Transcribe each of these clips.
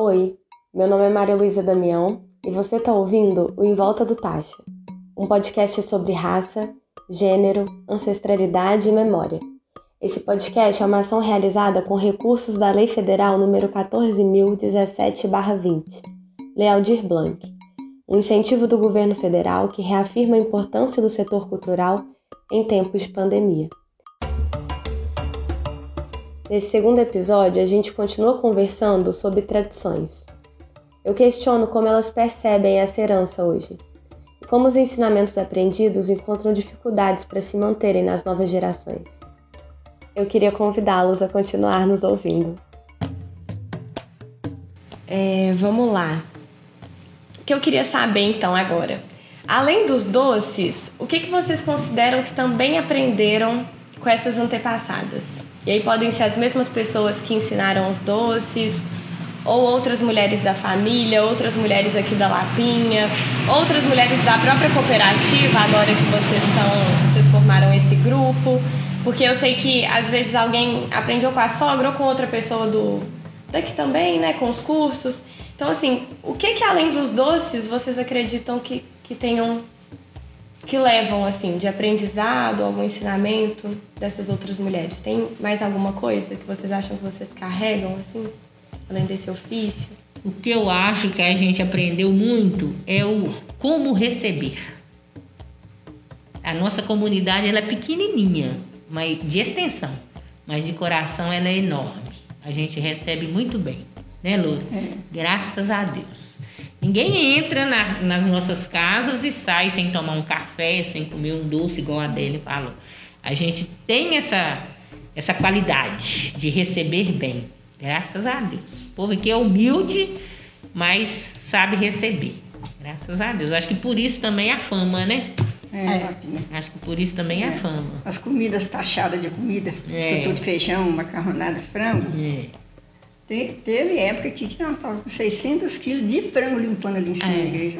Oi, meu nome é Maria Luísa Damião e você está ouvindo o Em Volta do Tacho, um podcast sobre raça, gênero, ancestralidade e memória. Esse podcast é uma ação realizada com recursos da Lei Federal nº 14.017-20, Lei Aldir Blanc, um incentivo do governo federal que reafirma a importância do setor cultural em tempos de pandemia. Nesse segundo episódio, a gente continua conversando sobre tradições. Eu questiono como elas percebem essa herança hoje e como os ensinamentos aprendidos encontram dificuldades para se manterem nas novas gerações. Eu queria convidá-los a continuar nos ouvindo. É, vamos lá. O que eu queria saber então agora? Além dos doces, o que, que vocês consideram que também aprenderam com essas antepassadas? E aí podem ser as mesmas pessoas que ensinaram os doces, ou outras mulheres da família, outras mulheres aqui da Lapinha, outras mulheres da própria cooperativa, agora que vocês estão, vocês formaram esse grupo, porque eu sei que às vezes alguém aprendeu com a sogra ou com outra pessoa do daqui também, né, com os cursos. Então assim, o que que além dos doces vocês acreditam que que tenham que levam assim de aprendizado, algum ensinamento dessas outras mulheres? Tem mais alguma coisa que vocês acham que vocês carregam assim, além desse ofício? O que eu acho que a gente aprendeu muito é o como receber. A nossa comunidade ela é pequenininha, mas de extensão, mas de coração ela é enorme. A gente recebe muito bem, né, Loura? É. Graças a Deus. Ninguém entra na, nas nossas casas e sai sem tomar um café, sem comer um doce, igual a Adele falou. A gente tem essa, essa qualidade de receber bem, graças a Deus. O povo aqui é humilde, mas sabe receber, graças a Deus. Acho que por isso também a fama, né? É, é. Acho que por isso também é. a fama. As comidas taxadas de comida, é. tudo feijão, macarronada, frango. É. Te, teve época aqui que nós estávamos com 600 quilos de frango limpando ali em cima é. da igreja.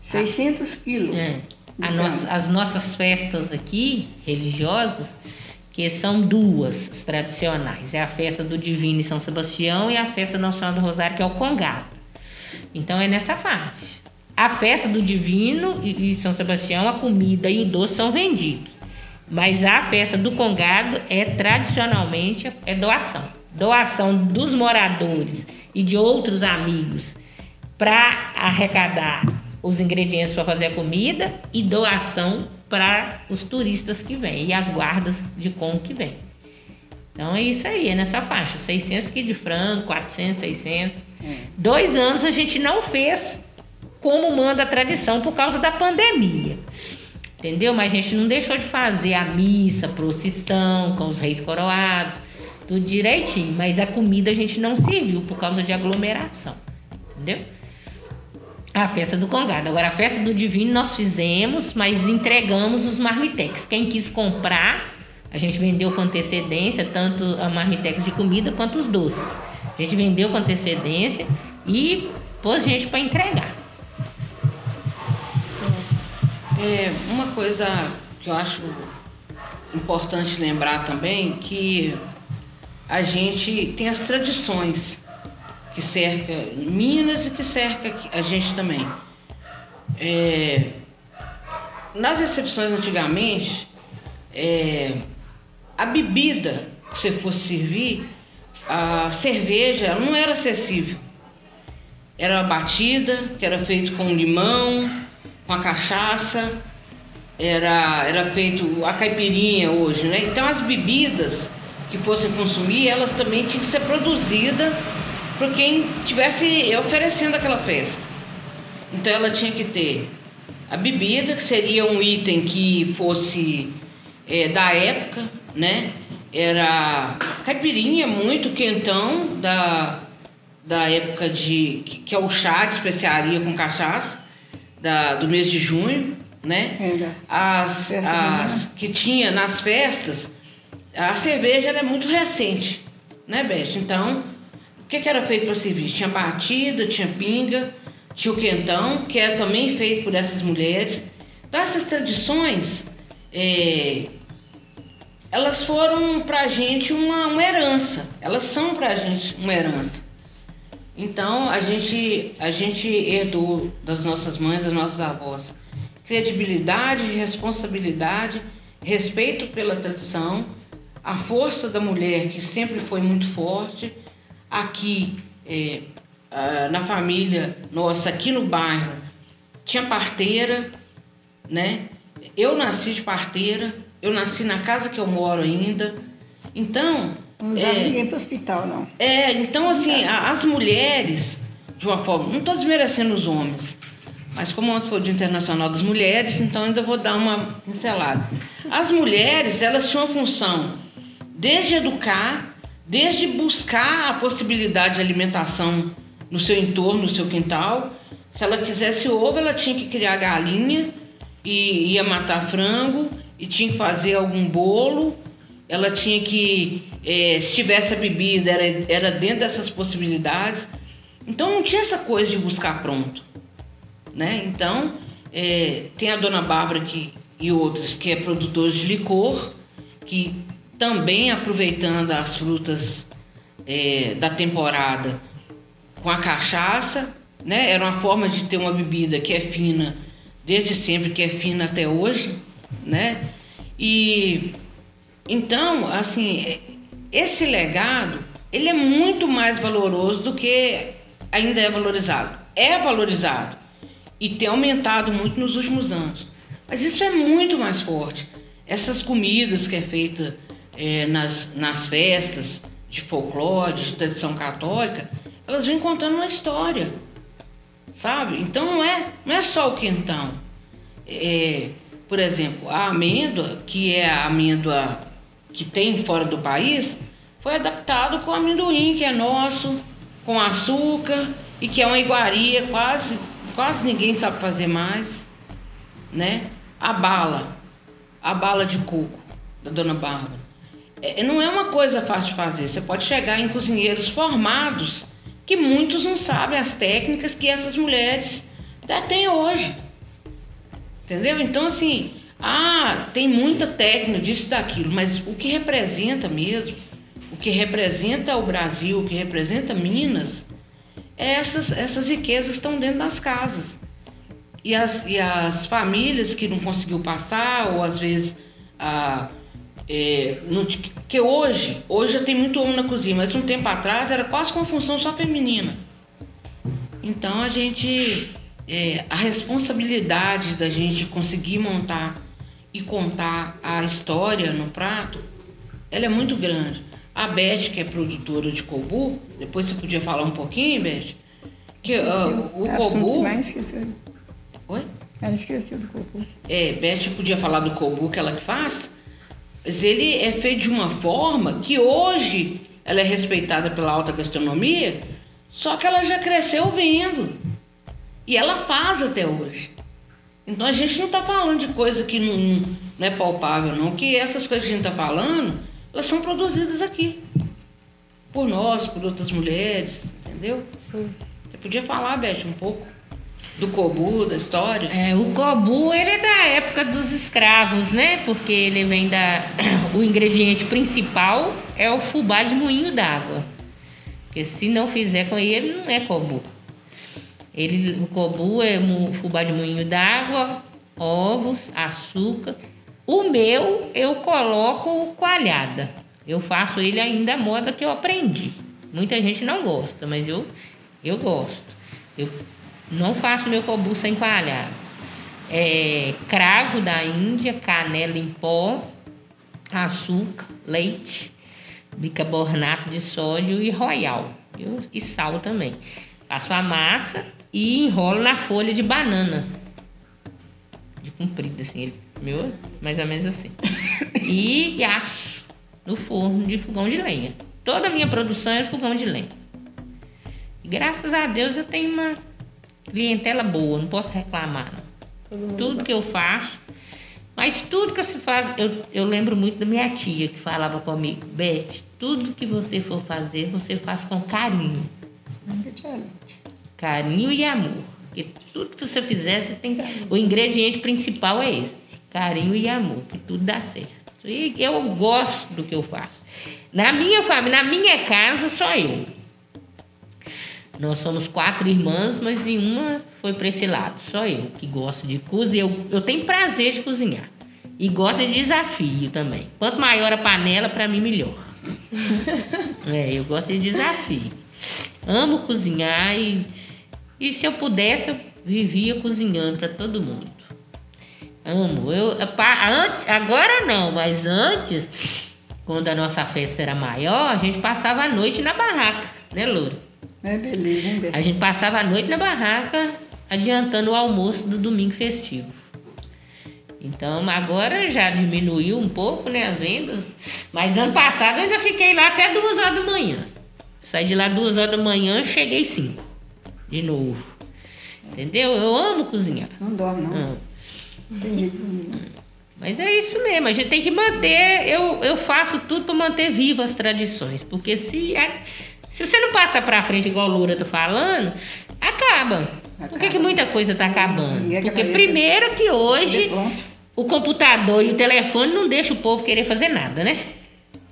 600 quilos. É. Nossa, as nossas festas aqui, religiosas, que são duas tradicionais. É a festa do Divino em São Sebastião e a festa Nacional do Rosário, que é o Congado. Então é nessa faixa. A festa do Divino e São Sebastião, a comida e o doce são vendidos. Mas a festa do Congado é tradicionalmente é doação doação dos moradores e de outros amigos para arrecadar os ingredientes para fazer a comida e doação para os turistas que vêm e as guardas de como que vêm. Então é isso aí, é nessa faixa, 600 quilos de frango, 400, 600. É. Dois anos a gente não fez como manda a tradição por causa da pandemia. Entendeu? Mas a gente não deixou de fazer a missa, procissão com os reis coroados tudo direitinho, mas a comida a gente não serviu por causa de aglomeração, entendeu? A festa do Congado. Agora, a festa do Divino nós fizemos, mas entregamos os marmitex. Quem quis comprar, a gente vendeu com antecedência, tanto a marmitex de comida quanto os doces. A gente vendeu com antecedência e pôs gente para entregar. É, uma coisa que eu acho importante lembrar também que a gente tem as tradições que cerca Minas e que cerca a gente também. É, nas recepções antigamente, é, a bebida que você fosse servir, a cerveja não era acessível. Era batida, que era feito com limão, com a cachaça, era, era feito a caipirinha hoje, né? Então as bebidas que fossem consumir, elas também tinham que ser produzidas por quem estivesse oferecendo aquela festa. Então ela tinha que ter a bebida, que seria um item que fosse é, da época, né? Era caipirinha muito quentão da, da época de que, que é o chá de especiaria com cachaça da, do mês de junho, né? É, as, as que tinha nas festas a cerveja é muito recente, né, Beth? Então, o que, que era feito para servir? Tinha batida, tinha pinga, tinha o quentão, que é também feito por essas mulheres. Então, essas tradições, é, elas foram para a gente uma, uma herança, elas são para a gente uma herança. Então a gente, a gente herdou das nossas mães, das nossas avós, credibilidade, responsabilidade, respeito pela tradição, a força da mulher que sempre foi muito forte. Aqui é, na família nossa, aqui no bairro, tinha parteira, né? Eu nasci de parteira, eu nasci na casa que eu moro ainda. Então. Não já é, ninguém para o hospital, não. É, então, assim, as mulheres, de uma forma. Não estou desmerecendo os homens, mas como ontem foi o Dia Internacional das Mulheres, então ainda vou dar uma pincelada. As mulheres, elas tinham a função desde educar, desde buscar a possibilidade de alimentação no seu entorno, no seu quintal. Se ela quisesse ovo, ela tinha que criar galinha e ia matar frango e tinha que fazer algum bolo. Ela tinha que, é, se tivesse a bebida, era, era dentro dessas possibilidades. Então não tinha essa coisa de buscar pronto. Né? Então, é, tem a dona Bárbara que, e outras que é produtora de licor, que também aproveitando as frutas é, da temporada com a cachaça, né? Era uma forma de ter uma bebida que é fina desde sempre, que é fina até hoje, né? E então, assim, esse legado, ele é muito mais valoroso do que ainda é valorizado. É valorizado e tem aumentado muito nos últimos anos. Mas isso é muito mais forte. Essas comidas que é feita é, nas, nas festas de folclore, de tradição católica, elas vêm contando uma história, sabe? Então não é, não é só o quentão. É, por exemplo, a amêndoa, que é a amêndoa que tem fora do país, foi adaptado com amendoim, que é nosso, com açúcar e que é uma iguaria, quase, quase ninguém sabe fazer mais, né? A bala, a bala de coco da dona Bárbara. É, não é uma coisa fácil de fazer. Você pode chegar em cozinheiros formados que muitos não sabem as técnicas que essas mulheres têm hoje. Entendeu? Então, assim, ah, tem muita técnica disso e daquilo, mas o que representa mesmo, o que representa o Brasil, o que representa Minas, é essas, essas riquezas que estão dentro das casas. E as, e as famílias que não conseguiu passar, ou às vezes ah, é, no, que hoje, hoje já tem muito homem na cozinha, mas um tempo atrás era quase com função só feminina. Então a gente, é, a responsabilidade da gente conseguir montar e contar a história no prato, ela é muito grande. A Beth, que é produtora de Kobu, depois você podia falar um pouquinho, Beth? Que uh, o Kobu. Oi? Ela esqueceu do Kobu. É, Beth podia falar do Kobu que ela que faz? Mas ele é feito de uma forma que hoje ela é respeitada pela alta gastronomia, só que ela já cresceu vendo. E ela faz até hoje. Então a gente não está falando de coisa que não, não, é palpável, não. Que essas coisas que a gente está falando, elas são produzidas aqui. Por nós, por outras mulheres, entendeu? Sim. Você podia falar, Beth, um pouco? Do Cobu, da história? É, o Cobu, ele é da época dos escravos, né? Porque ele vem da... O ingrediente principal é o fubá de moinho d'água. Porque se não fizer com ele, não é Cobu. Ele, o Cobu é fubá de moinho d'água, ovos, açúcar. O meu, eu coloco coalhada. Eu faço ele ainda a moda que eu aprendi. Muita gente não gosta, mas eu, eu gosto. Eu não faço meu cobu sem coalhada. É, cravo da Índia, canela em pó, açúcar, leite, bicarbonato de sódio e royal. e sal também. Faço a massa e enrolo na folha de banana. De comprido, assim, ele, meu, mais ou menos assim. e acho no forno de fogão de lenha. Toda a minha produção é fogão de lenha. E graças a Deus eu tenho uma clientela boa, não posso reclamar. Não. Tudo que eu faço, mas tudo que se faz, eu, eu lembro muito da minha tia que falava comigo, Beth, tudo que você for fazer, você faz com carinho. Carinho e amor. Porque tudo que você fizer, você tem. O ingrediente principal é esse: carinho e amor, que tudo dá certo. E eu gosto do que eu faço. Na minha família, na minha casa, só eu. Nós somos quatro irmãs, mas nenhuma foi para esse lado. Só eu que gosto de cozinhar. Eu, eu tenho prazer de cozinhar. E gosto de desafio também. Quanto maior a panela, para mim, melhor. é, eu gosto de desafio. Amo cozinhar e, e se eu pudesse, eu vivia cozinhando para todo mundo. Amo. Eu, antes, agora não, mas antes, quando a nossa festa era maior, a gente passava a noite na barraca, né, Loura? É beleza, hein, A gente passava a noite na barraca adiantando o almoço do domingo festivo. Então agora já diminuiu um pouco né, as vendas, mas ano passado eu ainda fiquei lá até duas horas da manhã. Saí de lá duas horas da manhã, cheguei cinco de novo. Entendeu? Eu amo cozinhar. Não dorme, não. Amo. Entendi. Mas é isso mesmo, a gente tem que manter. Eu, eu faço tudo para manter vivas as tradições, porque se é, se você não passa para frente igual o Lura tá falando, acaba. acaba. Por que, que muita coisa tá acabando? Porque primeiro que hoje o computador e o telefone não deixam o povo querer fazer nada, né?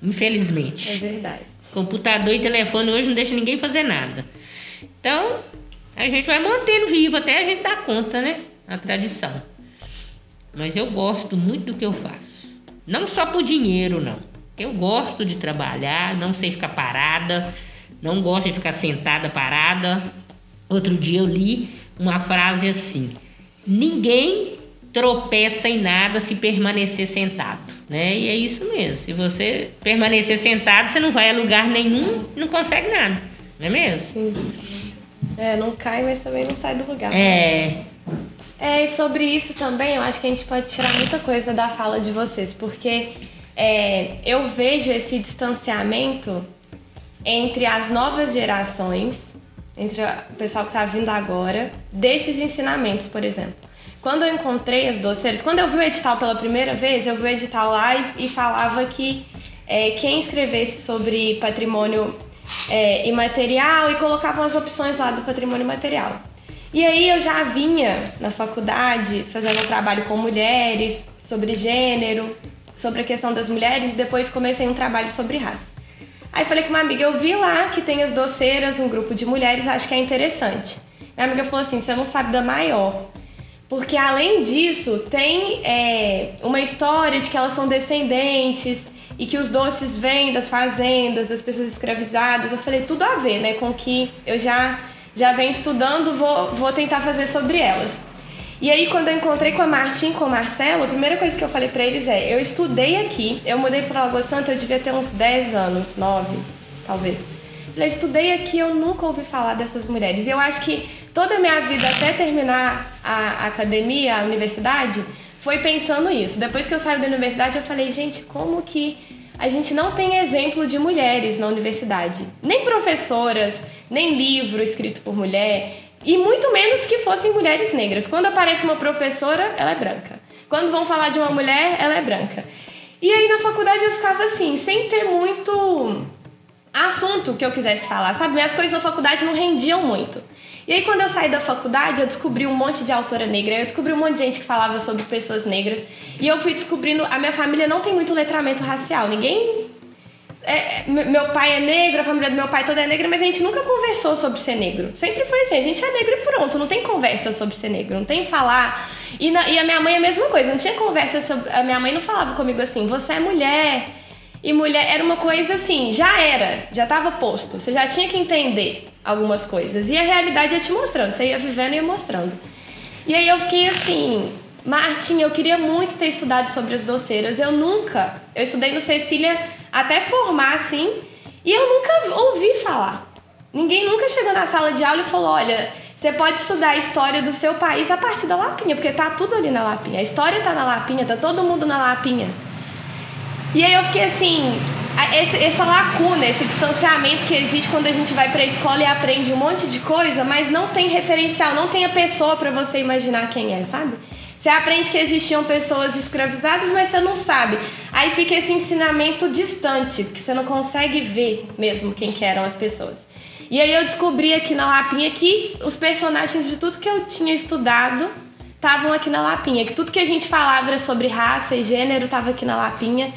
Infelizmente. É verdade. Computador e telefone hoje não deixam ninguém fazer nada. Então, a gente vai mantendo vivo até a gente dar conta, né? A tradição. Mas eu gosto muito do que eu faço. Não só por dinheiro, não. Eu gosto de trabalhar, não sei ficar parada não gosta de ficar sentada, parada. Outro dia eu li uma frase assim: ninguém tropeça em nada se permanecer sentado, né? E é isso mesmo. Se você permanecer sentado, você não vai a lugar nenhum, não consegue nada, não é mesmo? Sim. É, não cai, mas também não sai do lugar. É. É, e sobre isso também, eu acho que a gente pode tirar muita coisa da fala de vocês, porque é, eu vejo esse distanciamento entre as novas gerações, entre o pessoal que está vindo agora, desses ensinamentos, por exemplo. Quando eu encontrei as doceiras, quando eu vi o edital pela primeira vez, eu vi o edital lá e, e falava que é, quem escrevesse sobre patrimônio é, imaterial e colocava as opções lá do patrimônio material. E aí eu já vinha na faculdade fazendo um trabalho com mulheres, sobre gênero, sobre a questão das mulheres, e depois comecei um trabalho sobre raça. Aí falei com uma amiga, eu vi lá que tem as doceiras, um grupo de mulheres, acho que é interessante. Minha amiga falou assim, você não sabe da maior. Porque além disso, tem é, uma história de que elas são descendentes e que os doces vêm das fazendas, das pessoas escravizadas. Eu falei, tudo a ver, né? Com que eu já, já venho estudando, vou, vou tentar fazer sobre elas. E aí, quando eu encontrei com a Martim, com o Marcelo, a primeira coisa que eu falei para eles é: eu estudei aqui, eu mudei para Lagoa Santa, eu devia ter uns 10 anos, 9, talvez. Eu estudei aqui, eu nunca ouvi falar dessas mulheres. E eu acho que toda a minha vida, até terminar a academia, a universidade, foi pensando isso. Depois que eu saí da universidade, eu falei: gente, como que a gente não tem exemplo de mulheres na universidade? Nem professoras, nem livro escrito por mulher. E muito menos que fossem mulheres negras. Quando aparece uma professora, ela é branca. Quando vão falar de uma mulher, ela é branca. E aí na faculdade eu ficava assim, sem ter muito assunto que eu quisesse falar, sabe? Minhas coisas na faculdade não rendiam muito. E aí quando eu saí da faculdade, eu descobri um monte de autora negra, eu descobri um monte de gente que falava sobre pessoas negras, e eu fui descobrindo, a minha família não tem muito letramento racial, ninguém é, meu pai é negro, a família do meu pai toda é negra, mas a gente nunca conversou sobre ser negro. Sempre foi assim, a gente é negro e pronto, não tem conversa sobre ser negro, não tem falar. E, na, e a minha mãe é a mesma coisa, não tinha conversa sobre. A minha mãe não falava comigo assim, você é mulher. E mulher era uma coisa assim, já era, já estava posto, você já tinha que entender algumas coisas. E a realidade ia te mostrando, você ia vivendo e ia mostrando. E aí eu fiquei assim, Martin, eu queria muito ter estudado sobre as doceiras. Eu nunca, eu estudei no Cecília até formar assim, e eu nunca ouvi falar. Ninguém nunca chegou na sala de aula e falou: olha, você pode estudar a história do seu país a partir da Lapinha, porque tá tudo ali na Lapinha. A história tá na Lapinha, tá todo mundo na Lapinha. E aí eu fiquei assim, essa lacuna, esse distanciamento que existe quando a gente vai para a escola e aprende um monte de coisa, mas não tem referencial, não tem a pessoa para você imaginar quem é, sabe? Você aprende que existiam pessoas escravizadas, mas você não sabe. Aí fica esse ensinamento distante, que você não consegue ver mesmo quem que eram as pessoas. E aí eu descobri aqui na Lapinha que os personagens de tudo que eu tinha estudado estavam aqui na Lapinha, que tudo que a gente falava era sobre raça e gênero estava aqui na Lapinha.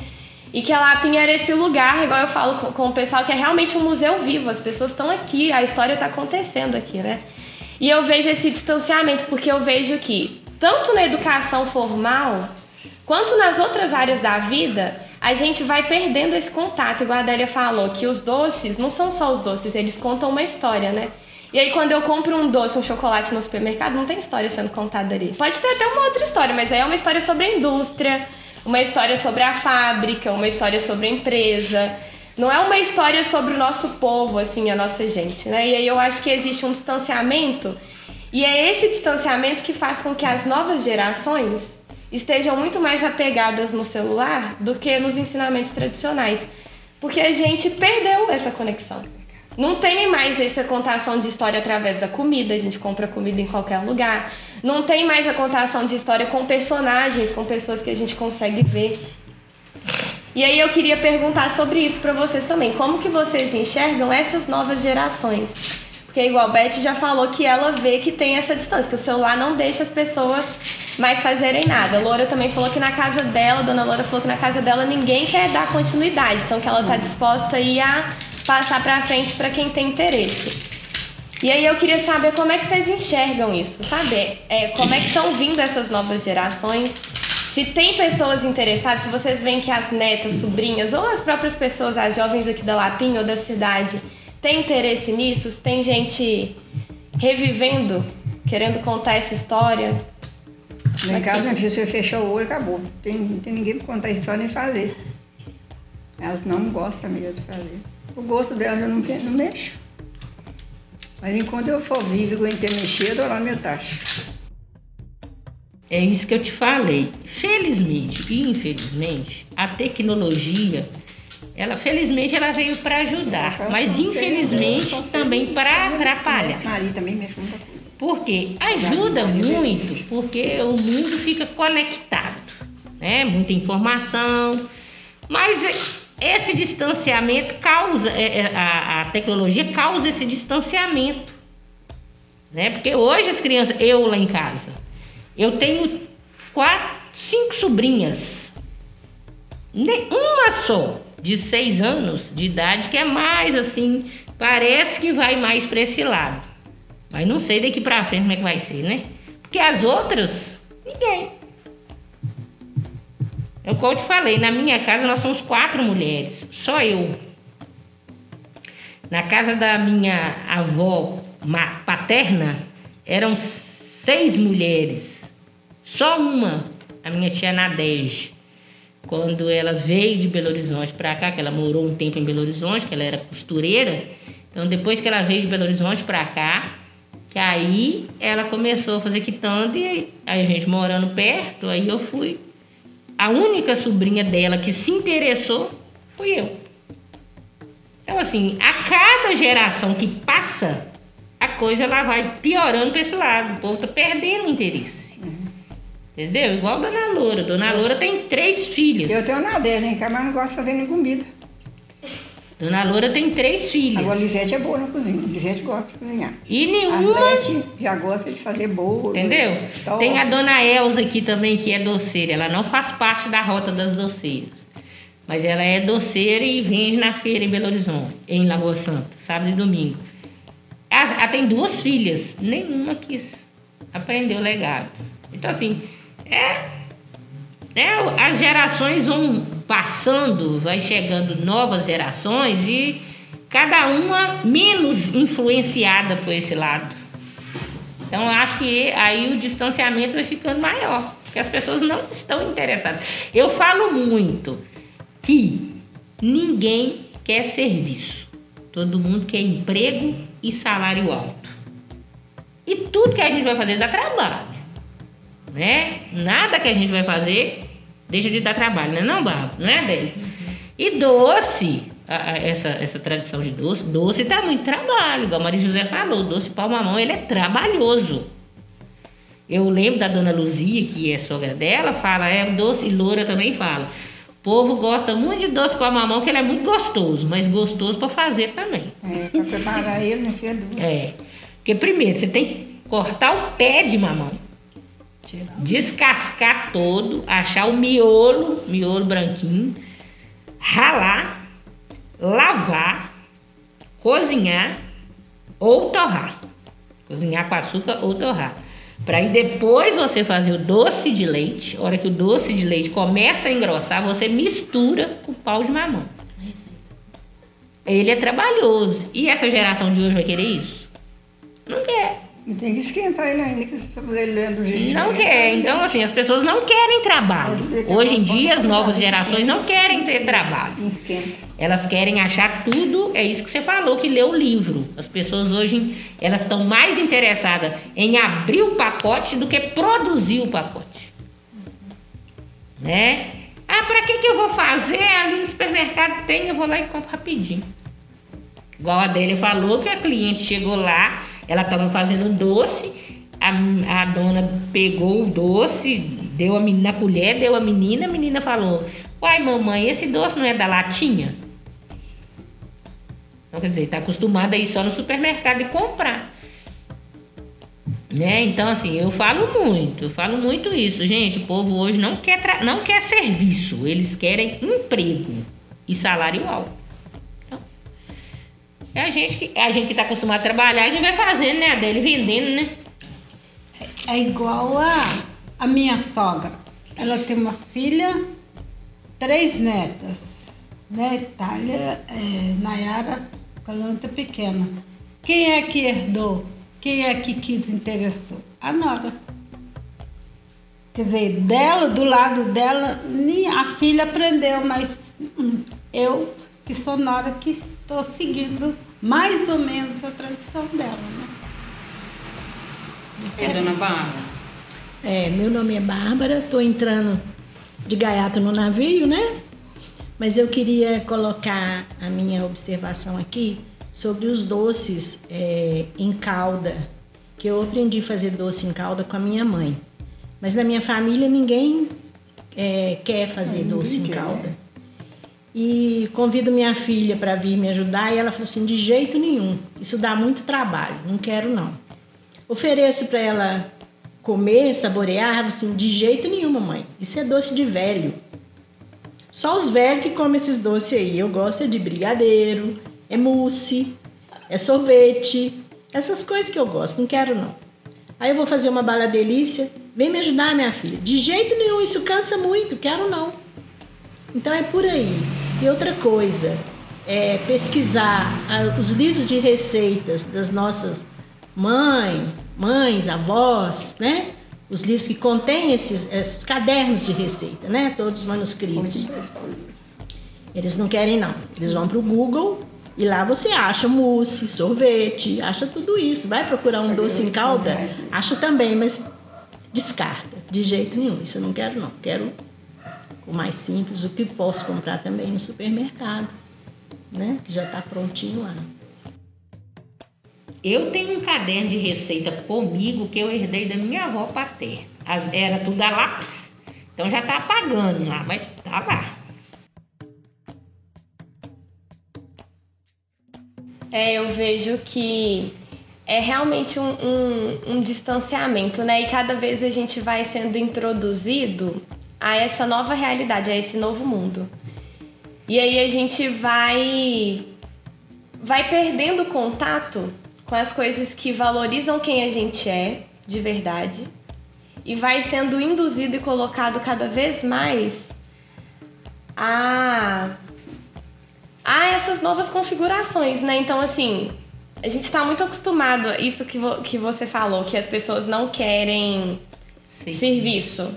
E que a Lapinha era esse lugar, igual eu falo com, com o pessoal, que é realmente um museu vivo. As pessoas estão aqui, a história está acontecendo aqui, né? E eu vejo esse distanciamento, porque eu vejo que, tanto na educação formal, quanto nas outras áreas da vida, a gente vai perdendo esse contato. Igual a Adélia falou, que os doces não são só os doces, eles contam uma história, né? E aí, quando eu compro um doce, um chocolate no supermercado, não tem história sendo contada ali. Pode ter até uma outra história, mas aí é uma história sobre a indústria, uma história sobre a fábrica, uma história sobre a empresa. Não é uma história sobre o nosso povo, assim, a nossa gente, né? E aí eu acho que existe um distanciamento, e é esse distanciamento que faz com que as novas gerações estejam muito mais apegadas no celular do que nos ensinamentos tradicionais. Porque a gente perdeu essa conexão. Não tem mais essa contação de história através da comida, a gente compra comida em qualquer lugar. Não tem mais a contação de história com personagens, com pessoas que a gente consegue ver. E aí eu queria perguntar sobre isso para vocês também. Como que vocês enxergam essas novas gerações? Porque igual a Beth já falou que ela vê que tem essa distância, que o celular não deixa as pessoas mais fazerem nada. A Loura também falou que na casa dela, a dona Loura falou que na casa dela ninguém quer dar continuidade, então que ela está disposta a ir a passar para frente para quem tem interesse. E aí eu queria saber como é que vocês enxergam isso, sabe? É, como é que estão vindo essas novas gerações? Se tem pessoas interessadas, se vocês veem que as netas, sobrinhas ou as próprias pessoas, as jovens aqui da Lapinha ou da cidade, têm interesse nisso, se tem gente revivendo, querendo contar essa história. Lá em casa, minha filha, você fechou o olho, acabou. Não tem, não tem ninguém para contar a história nem fazer. Elas não gostam mesmo de fazer. O gosto delas eu não, não mexo. Mas enquanto eu for vivo e aguentei mexer, eu dou lá meu tacho. É isso que eu te falei. Felizmente e infelizmente, a tecnologia, ela felizmente ela veio para ajudar, mas infelizmente também para atrapalhar. Maria também mexe muita coisa. Porque ajuda muito, porque o mundo fica conectado, né? Muita informação, mas esse distanciamento causa, é, é, a, a tecnologia causa esse distanciamento. Né? Porque hoje as crianças, eu lá em casa, eu tenho quatro, cinco sobrinhas. Uma só, de seis anos de idade, que é mais assim, parece que vai mais para esse lado. Mas não sei daqui para frente como é que vai ser, né? Porque as outras, ninguém. É o que eu te falei, na minha casa nós somos quatro mulheres, só eu. Na casa da minha avó paterna eram seis mulheres, só uma, a minha tia Nadege. Quando ela veio de Belo Horizonte para cá, que ela morou um tempo em Belo Horizonte, que ela era costureira, então depois que ela veio de Belo Horizonte para cá, que aí ela começou a fazer quitanda e aí a gente morando perto, aí eu fui a única sobrinha dela que se interessou fui eu. Então, assim, a cada geração que passa, a coisa ela vai piorando para esse lado. O povo tá perdendo interesse. Entendeu? Igual a Dona Loura. Dona Loura tem três filhas. Eu tenho dela, hein? Mas não gosto de fazer nem comida. Dona Loura tem três filhas. Agora, Lisete é boa na cozinha. Lisete gosta de cozinhar. E nenhuma. A Lisete já gosta de fazer bolo. Entendeu? Então, tem a Dona Elza aqui também, que é doceira. Ela não faz parte da rota das doceiras. Mas ela é doceira e vende na feira em Belo Horizonte, em Lagoa Santa, sábado e domingo. Ela, ela tem duas filhas. Nenhuma quis aprender o legado. Então, assim, é né, as gerações vão passando, vai chegando novas gerações e cada uma menos influenciada por esse lado. Então acho que aí o distanciamento vai ficando maior, porque as pessoas não estão interessadas. Eu falo muito que ninguém quer serviço. Todo mundo quer emprego e salário alto. E tudo que a gente vai fazer dá trabalho né? Nada que a gente vai fazer deixa de dar trabalho, né? Não, Bárbara? Não é, dele? E doce, a, a, essa, essa tradição de doce, doce dá muito trabalho, igual a Maria José falou, doce pau-mamão, ele é trabalhoso. Eu lembro da dona Luzia, que é sogra dela, fala, é doce, e Loura também fala. O povo gosta muito de doce para mamão, que ele é muito gostoso, mas gostoso para fazer também. É, para preparar ele, né, filha? É. Porque primeiro você tem que cortar o pé de mamão descascar todo, achar o miolo, miolo branquinho, ralar, lavar, cozinhar ou torrar. Cozinhar com açúcar ou torrar. Para aí depois você fazer o doce de leite. A hora que o doce de leite começa a engrossar, você mistura o pau de mamão. Ele é trabalhoso. E essa geração de hoje vai querer isso? Não quer. E tem que esquentar ele ainda, que você poder ler do jeito Não quer. Então, assim, as pessoas não querem trabalho. Hoje em dia, as novas gerações não querem ter trabalho. Elas querem achar tudo, é isso que você falou, que lê o livro. As pessoas hoje, elas estão mais interessadas em abrir o pacote do que produzir o pacote. Né? Ah, para que, que eu vou fazer? Ali no supermercado tem, eu vou lá e compro rapidinho. Igual a Adélia falou que a cliente chegou lá, ela estava fazendo doce, a, a, dona pegou o doce, deu a menina colher, deu a menina, a menina falou: Uai, mamãe, esse doce não é da latinha? Então, quer dizer, está acostumada a ir só no supermercado e comprar. Né? Então, assim, eu falo muito, eu falo muito isso, gente. O povo hoje não quer, não quer serviço, eles querem emprego e salário alto. É a gente que a gente que está acostumado a trabalhar, a gente vai fazendo, né, dele vendendo, né? É igual a, a minha sogra. Ela tem uma filha, três netas, né? Itália, é, Nayara, Calanta pequena. Quem é que herdou? Quem é que quis interessou? A nora. Quer dizer, dela, do lado dela, nem a filha aprendeu, mas hum, eu que sou nora que estou seguindo mais ou menos a tradição dela, né? É, dona Bárbara? É, meu nome é Bárbara, estou entrando de gaiato no navio, né? Mas eu queria colocar a minha observação aqui sobre os doces é, em calda, que eu aprendi a fazer doce em calda com a minha mãe. Mas na minha família ninguém é, quer fazer doce em calda. E convido minha filha para vir me ajudar e ela falou assim: de jeito nenhum, isso dá muito trabalho, não quero não. Ofereço para ela comer, saborear, ela assim: de jeito nenhum, mamãe, isso é doce de velho. Só os velhos que comem esses doces aí. Eu gosto é de brigadeiro, é mousse, é sorvete, essas coisas que eu gosto, não quero não. Aí eu vou fazer uma bala delícia, vem me ajudar, minha filha. De jeito nenhum, isso cansa muito, quero não. Então é por aí. E outra coisa, é pesquisar os livros de receitas das nossas mães, mães, avós, né? Os livros que contêm esses, esses cadernos de receita, né? Todos manuscritos. Eles não querem não. Eles vão para o Google e lá você acha mousse, sorvete, acha tudo isso. Vai procurar um doce em calda, acha também, mas descarta. De jeito nenhum. Isso eu não quero não. Quero o mais simples, o que posso comprar também no supermercado, né? Que já está prontinho lá. Eu tenho um caderno de receita comigo que eu herdei da minha avó paterna. As, era tudo a lápis. Então já está apagando lá, mas tá lá. É, eu vejo que é realmente um, um, um distanciamento, né? E cada vez a gente vai sendo introduzido a essa nova realidade, a esse novo mundo. E aí a gente vai vai perdendo contato com as coisas que valorizam quem a gente é de verdade e vai sendo induzido e colocado cada vez mais a a essas novas configurações, né? Então assim, a gente está muito acostumado a isso que, vo que você falou, que as pessoas não querem Sim. serviço.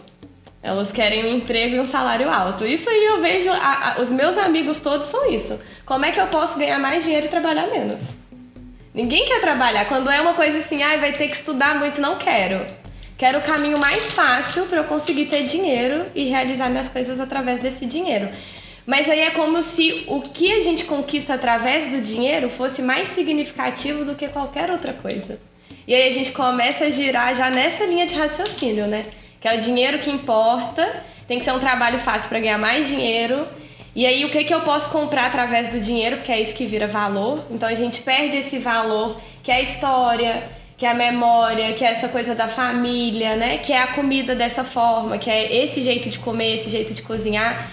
Elas querem um emprego e um salário alto. Isso aí eu vejo, a, a, os meus amigos todos são isso. Como é que eu posso ganhar mais dinheiro e trabalhar menos? Ninguém quer trabalhar. Quando é uma coisa assim, ah, vai ter que estudar muito, não quero. Quero o caminho mais fácil para eu conseguir ter dinheiro e realizar minhas coisas através desse dinheiro. Mas aí é como se o que a gente conquista através do dinheiro fosse mais significativo do que qualquer outra coisa. E aí a gente começa a girar já nessa linha de raciocínio, né? Que é o dinheiro que importa, tem que ser um trabalho fácil para ganhar mais dinheiro. E aí, o que, que eu posso comprar através do dinheiro, porque é isso que vira valor. Então, a gente perde esse valor, que é a história, que é a memória, que é essa coisa da família, né? Que é a comida dessa forma, que é esse jeito de comer, esse jeito de cozinhar.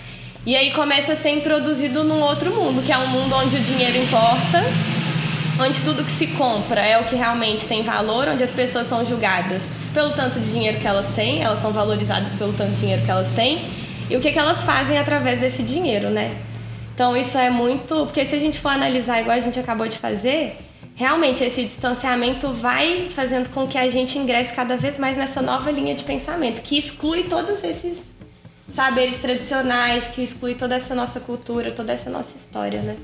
E aí começa a ser introduzido num outro mundo, que é um mundo onde o dinheiro importa, onde tudo que se compra é o que realmente tem valor, onde as pessoas são julgadas pelo tanto de dinheiro que elas têm, elas são valorizadas pelo tanto de dinheiro que elas têm, e o que, que elas fazem através desse dinheiro, né? Então isso é muito. Porque se a gente for analisar igual a gente acabou de fazer, realmente esse distanciamento vai fazendo com que a gente ingresse cada vez mais nessa nova linha de pensamento, que exclui todos esses saberes tradicionais, que exclui toda essa nossa cultura, toda essa nossa história, né?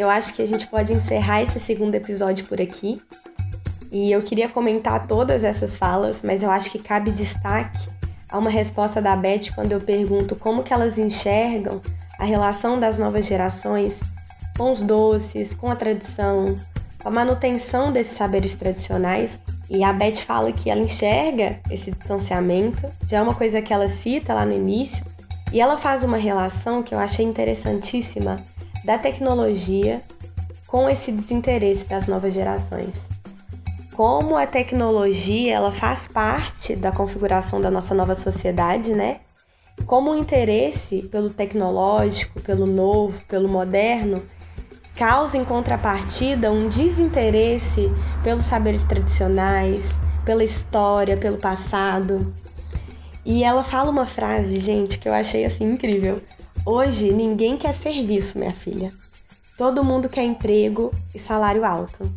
Eu acho que a gente pode encerrar esse segundo episódio por aqui. E eu queria comentar todas essas falas, mas eu acho que cabe destaque a uma resposta da Beth quando eu pergunto como que elas enxergam a relação das novas gerações com os doces, com a tradição, com a manutenção desses saberes tradicionais. E a Beth fala que ela enxerga esse distanciamento, já é uma coisa que ela cita lá no início, e ela faz uma relação que eu achei interessantíssima da tecnologia com esse desinteresse das novas gerações como a tecnologia ela faz parte da configuração da nossa nova sociedade, né? Como o interesse pelo tecnológico, pelo novo, pelo moderno, causa em contrapartida um desinteresse pelos saberes tradicionais, pela história, pelo passado. E ela fala uma frase, gente, que eu achei assim incrível. Hoje ninguém quer serviço, minha filha. Todo mundo quer emprego e salário alto.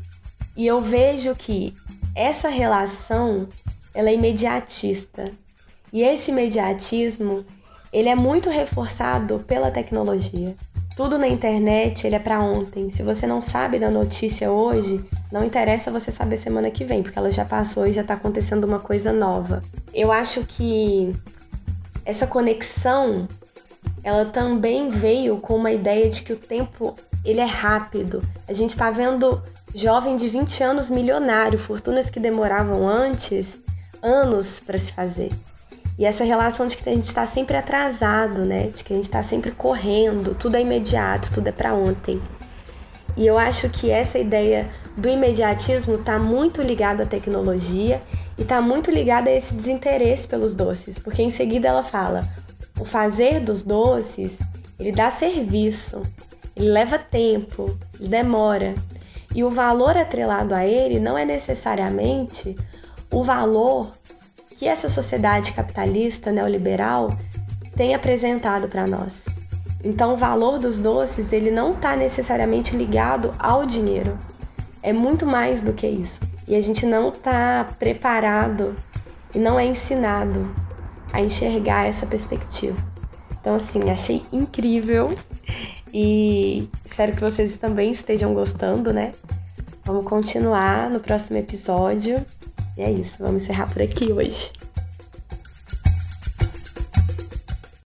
E eu vejo que essa relação ela é imediatista. E esse imediatismo, ele é muito reforçado pela tecnologia. Tudo na internet, ele é para ontem. Se você não sabe da notícia hoje, não interessa você saber semana que vem, porque ela já passou e já está acontecendo uma coisa nova. Eu acho que essa conexão, ela também veio com uma ideia de que o tempo ele é rápido. A gente está vendo jovem de 20 anos milionário, fortunas que demoravam antes anos para se fazer. E essa relação de que a gente está sempre atrasado, né? De que a gente está sempre correndo, tudo é imediato, tudo é para ontem. E eu acho que essa ideia do imediatismo está muito ligada à tecnologia e está muito ligada a esse desinteresse pelos doces, porque em seguida ela fala: o fazer dos doces ele dá serviço, ele leva tempo, ele demora. E o valor atrelado a ele não é necessariamente o valor que essa sociedade capitalista neoliberal tem apresentado para nós. Então, o valor dos doces ele não está necessariamente ligado ao dinheiro. É muito mais do que isso. E a gente não está preparado e não é ensinado a enxergar essa perspectiva. Então, assim, achei incrível e espero que vocês também estejam gostando, né? Vamos continuar no próximo episódio. E é isso, vamos encerrar por aqui hoje.